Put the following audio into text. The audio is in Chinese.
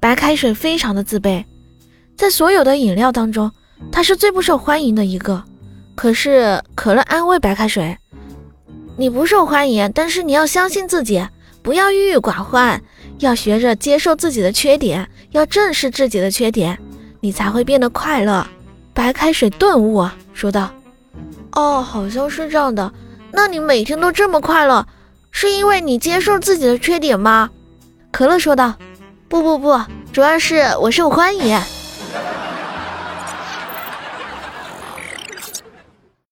白开水非常的自卑，在所有的饮料当中，他是最不受欢迎的一个。可是可乐安慰白开水：“你不受欢迎，但是你要相信自己，不要郁郁寡欢，要学着接受自己的缺点，要正视自己的缺点，你才会变得快乐。”白开水顿悟，说道：“哦，好像是这样的。那你每天都这么快乐，是因为你接受自己的缺点吗？”可乐说道：“不不不，主要是我受欢迎。”